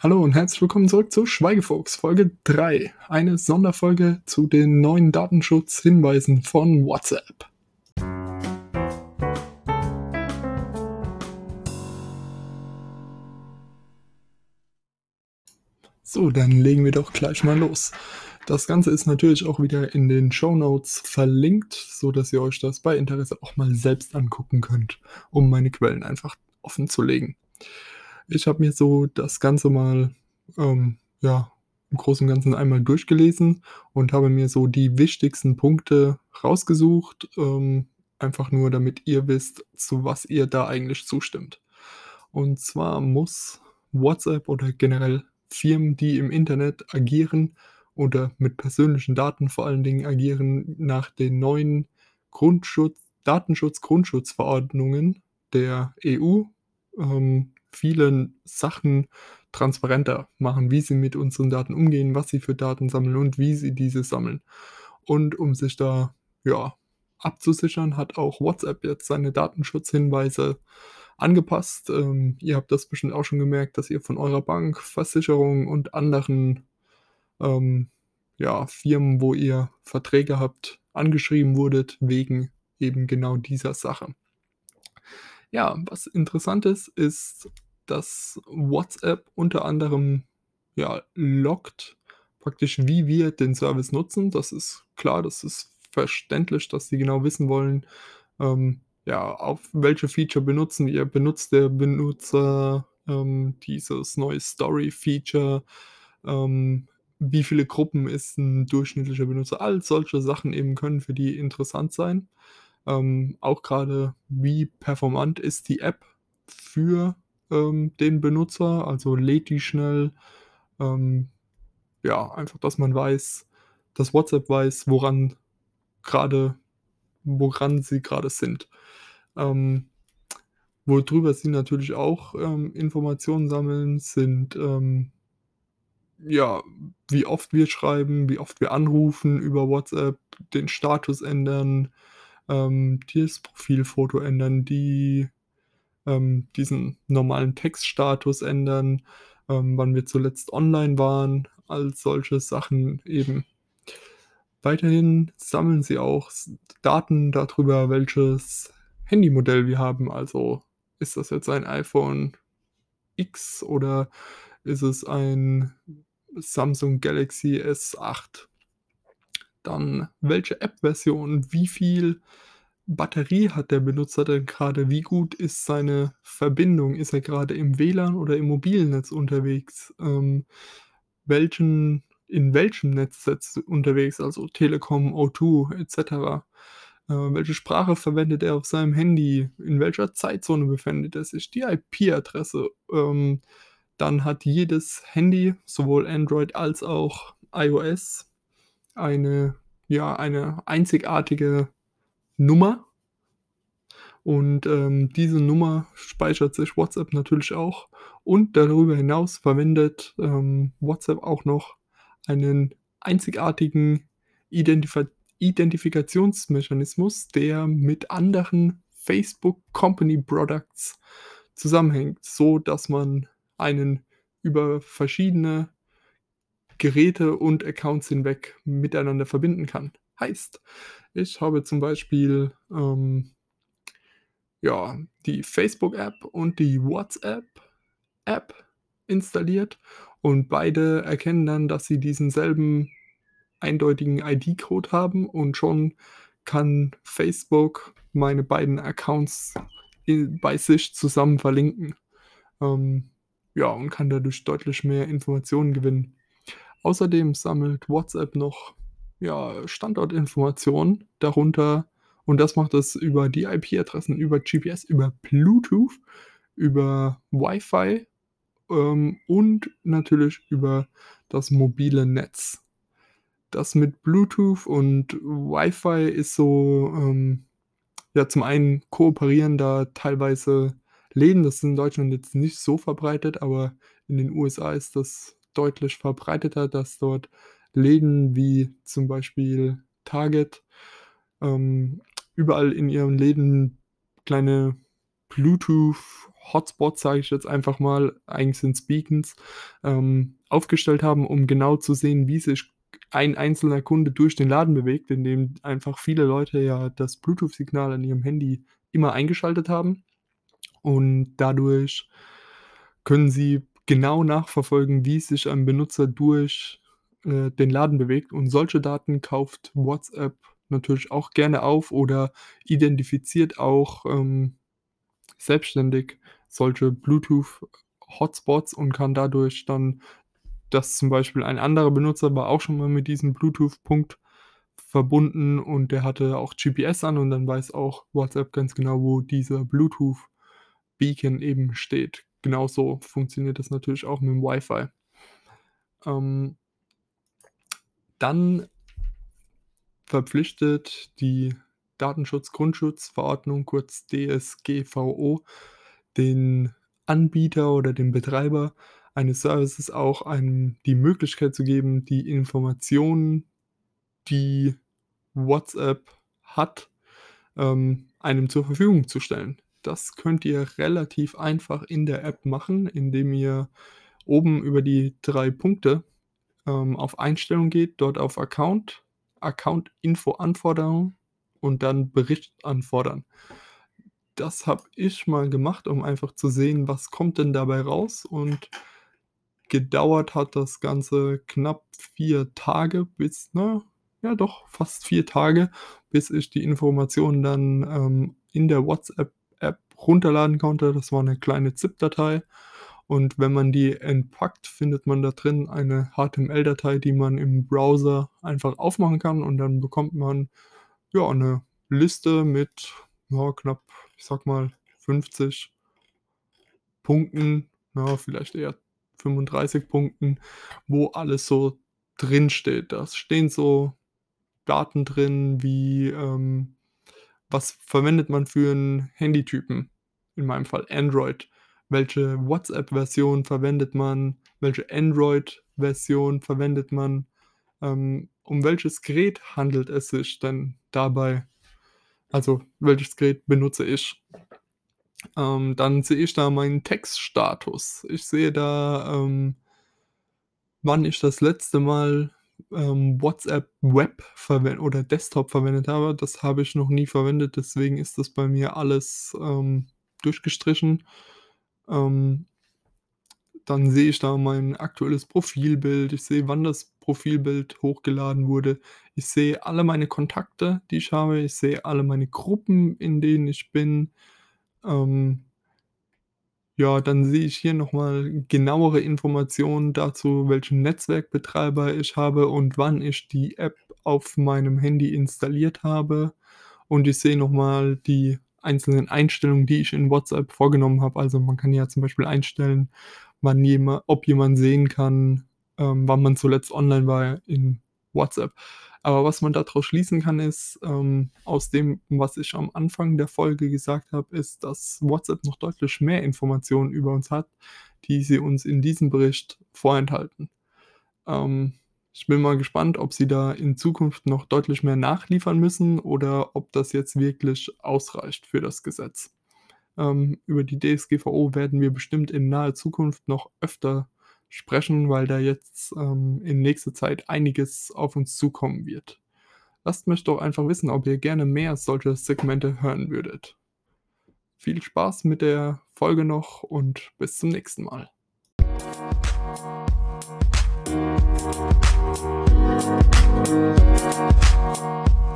Hallo und herzlich willkommen zurück zu Schweigefuchs Folge 3, eine Sonderfolge zu den neuen Datenschutzhinweisen von WhatsApp. So, dann legen wir doch gleich mal los. Das Ganze ist natürlich auch wieder in den Show Notes verlinkt, so dass ihr euch das bei Interesse auch mal selbst angucken könnt, um meine Quellen einfach offen zu legen. Ich habe mir so das Ganze mal, ähm, ja, im Großen und Ganzen einmal durchgelesen und habe mir so die wichtigsten Punkte rausgesucht, ähm, einfach nur damit ihr wisst, zu was ihr da eigentlich zustimmt. Und zwar muss WhatsApp oder generell Firmen, die im Internet agieren, oder mit persönlichen Daten vor allen Dingen agieren nach den neuen Grundschutz Datenschutz-Grundschutzverordnungen der EU, ähm, viele Sachen transparenter machen, wie sie mit unseren Daten umgehen, was sie für Daten sammeln und wie sie diese sammeln. Und um sich da, ja, abzusichern, hat auch WhatsApp jetzt seine Datenschutzhinweise angepasst. Ähm, ihr habt das bestimmt auch schon gemerkt, dass ihr von eurer Bank, Versicherung und anderen ähm, ja, Firmen, wo ihr Verträge habt, angeschrieben wurdet wegen eben genau dieser Sache. Ja, was interessant ist, ist, dass WhatsApp unter anderem ja, lockt praktisch, wie wir den Service nutzen. Das ist klar, das ist verständlich, dass sie genau wissen wollen, ähm, ja, auf welche Feature benutzen wir. Benutzt der Benutzer ähm, dieses neue Story-Feature? Ähm, wie viele Gruppen ist ein durchschnittlicher Benutzer? All solche Sachen eben können für die interessant sein. Ähm, auch gerade, wie performant ist die App für ähm, den Benutzer? Also lädt die schnell? Ähm, ja, einfach, dass man weiß, dass WhatsApp weiß, woran gerade, woran sie gerade sind. Ähm, worüber sie natürlich auch ähm, Informationen sammeln, sind ähm, ja, wie oft wir schreiben, wie oft wir anrufen über WhatsApp, den Status ändern, ähm, das Profilfoto ändern, die, ähm, diesen normalen Textstatus ändern, ähm, wann wir zuletzt online waren, all solche Sachen eben. Weiterhin sammeln sie auch Daten darüber, welches Handymodell wir haben. Also ist das jetzt ein iPhone X oder ist es ein Samsung Galaxy S8. Dann welche App-Version, wie viel Batterie hat der Benutzer denn gerade, wie gut ist seine Verbindung, ist er gerade im WLAN oder im mobilen Netz unterwegs, ähm, welchen in welchem Netz er unterwegs, also Telekom, O2 etc. Äh, welche Sprache verwendet er auf seinem Handy, in welcher Zeitzone befindet er sich, die IP-Adresse, ähm, dann hat jedes Handy, sowohl Android als auch iOS, eine, ja, eine einzigartige Nummer. Und ähm, diese Nummer speichert sich WhatsApp natürlich auch. Und darüber hinaus verwendet ähm, WhatsApp auch noch einen einzigartigen Identif Identifikationsmechanismus, der mit anderen Facebook Company Products zusammenhängt, so dass man einen über verschiedene Geräte und Accounts hinweg miteinander verbinden kann. Heißt, ich habe zum Beispiel ähm, ja, die Facebook-App und die WhatsApp-App installiert und beide erkennen dann, dass sie diesen selben eindeutigen ID-Code haben und schon kann Facebook meine beiden Accounts in, bei sich zusammen verlinken. Ähm, ja, und kann dadurch deutlich mehr Informationen gewinnen. Außerdem sammelt WhatsApp noch ja, Standortinformationen darunter und das macht es über die IP-Adressen, über GPS, über Bluetooth, über Wi-Fi ähm, und natürlich über das mobile Netz. Das mit Bluetooth und Wi-Fi ist so, ähm, ja, zum einen kooperieren da teilweise Läden. Das ist in Deutschland jetzt nicht so verbreitet, aber in den USA ist das deutlich verbreiteter, dass dort Läden wie zum Beispiel Target ähm, überall in ihren Läden kleine Bluetooth Hotspots, sage ich jetzt einfach mal, eigentlich sind's Beacons, ähm, aufgestellt haben, um genau zu sehen, wie sich ein einzelner Kunde durch den Laden bewegt, indem einfach viele Leute ja das Bluetooth-Signal an ihrem Handy immer eingeschaltet haben. Und dadurch können sie genau nachverfolgen, wie sich ein Benutzer durch, äh, den Laden bewegt. Und solche Daten kauft WhatsApp natürlich auch gerne auf oder identifiziert auch, ähm, selbstständig solche Bluetooth-Hotspots und kann dadurch dann dass zum Beispiel ein anderer Benutzer war auch schon mal mit diesem Bluetooth-Punkt verbunden und der hatte auch GPS an und dann weiß auch WhatsApp ganz genau, wo dieser Bluetooth-Beacon eben steht. Genauso funktioniert das natürlich auch mit dem Wi-Fi. Ähm dann verpflichtet die Datenschutzgrundschutzverordnung, kurz DSGVO, den Anbieter oder den Betreiber eines Services auch einem die Möglichkeit zu geben, die Informationen, die WhatsApp hat, ähm, einem zur Verfügung zu stellen. Das könnt ihr relativ einfach in der App machen, indem ihr oben über die 3 Punkte, ähm, auf Einstellungen geht, dort auf Account, Account-Info-Anforderungen und dann Bericht anfordern. Das habe ich mal gemacht, um einfach zu sehen, was kommt denn dabei raus und gedauert hat das Ganze knapp 4 Tage bis ne, ja doch, fast 4 Tage, bis ich die Informationen dann, ähm, in der WhatsApp-App runterladen konnte. Das war 'ne kleine ZIP-Datei und wenn man die entpackt, findet man da drin eine HTML-Datei, die man im Browser einfach aufmachen kann und dann bekommt man, ja, 'ne Liste mit, ja, knapp, ich sage mal, 50 Punkten, ja, vielleicht eher 35 Punkten, wo alles so drinsteht. Da stehen so Daten drin wie, ähm, was verwendet man für 'n Handytypen? In meinem Fall Android. Welche WhatsApp-Version verwendet man? Welche Android-Version verwendet man? Ähm, um welches Gerät handelt es sich denn dabei? Also, welches Gerät benutze ich? Ähm, dann sehe ich da meinen Textstatus. Ich sehe da, ähm wann ich das letzte Mal, ähm, WhatsApp Web oder Desktop verwendet habe. Das habe ich noch nie verwendet, deswegen ist das bei mir alles, ähm, durchgestrichen. Ähm dann sehe ich da mein aktuelles Profilbild. Ich sehe, wann das Profilbild hochgeladen wurde. Ich sehe alle meine Kontakte, die ich habe. Ich sehe alle meine Gruppen, in denen ich bin. Ähm ja, dann sehe ich hier noch mal genauere Informationen dazu, welchen Netzwerkbetreiber ich habe und wann ich die App auf meinem Handy installiert habe. Und ich sehe noch mal die einzelnen Einstellungen, die ich in WhatsApp vorgenommen habe. Also, man kann ja zum Beispiel einstellen, wann jema ob jemand sehen kann, ähm, wann man zuletzt online war in WhatsApp. Aber was man da draus schließen kann, ist, ähm, aus dem, was ich am Anfang der Folge gesagt habe, ist, dass WhatsApp noch deutlich mehr Informationen über uns hat, die sie uns in diesem Bericht vorenthalten. Ähm, ich bin mal gespannt, ob sie da in Zukunft noch deutlich mehr nachliefern müssen oder ob das jetzt wirklich ausreicht für das Gesetz. Ähm, über die DSGVO werden wir bestimmt in naher Zukunft noch öfter sprechen, weil da jetzt ähm, in nächster Zeit einiges auf uns zukommen wird. Lasst mich doch einfach wissen, ob ihr gerne mehr solche Segmente hören würdet. Viel Spaß mit der Folge noch und bis zum nächsten Mal. Musik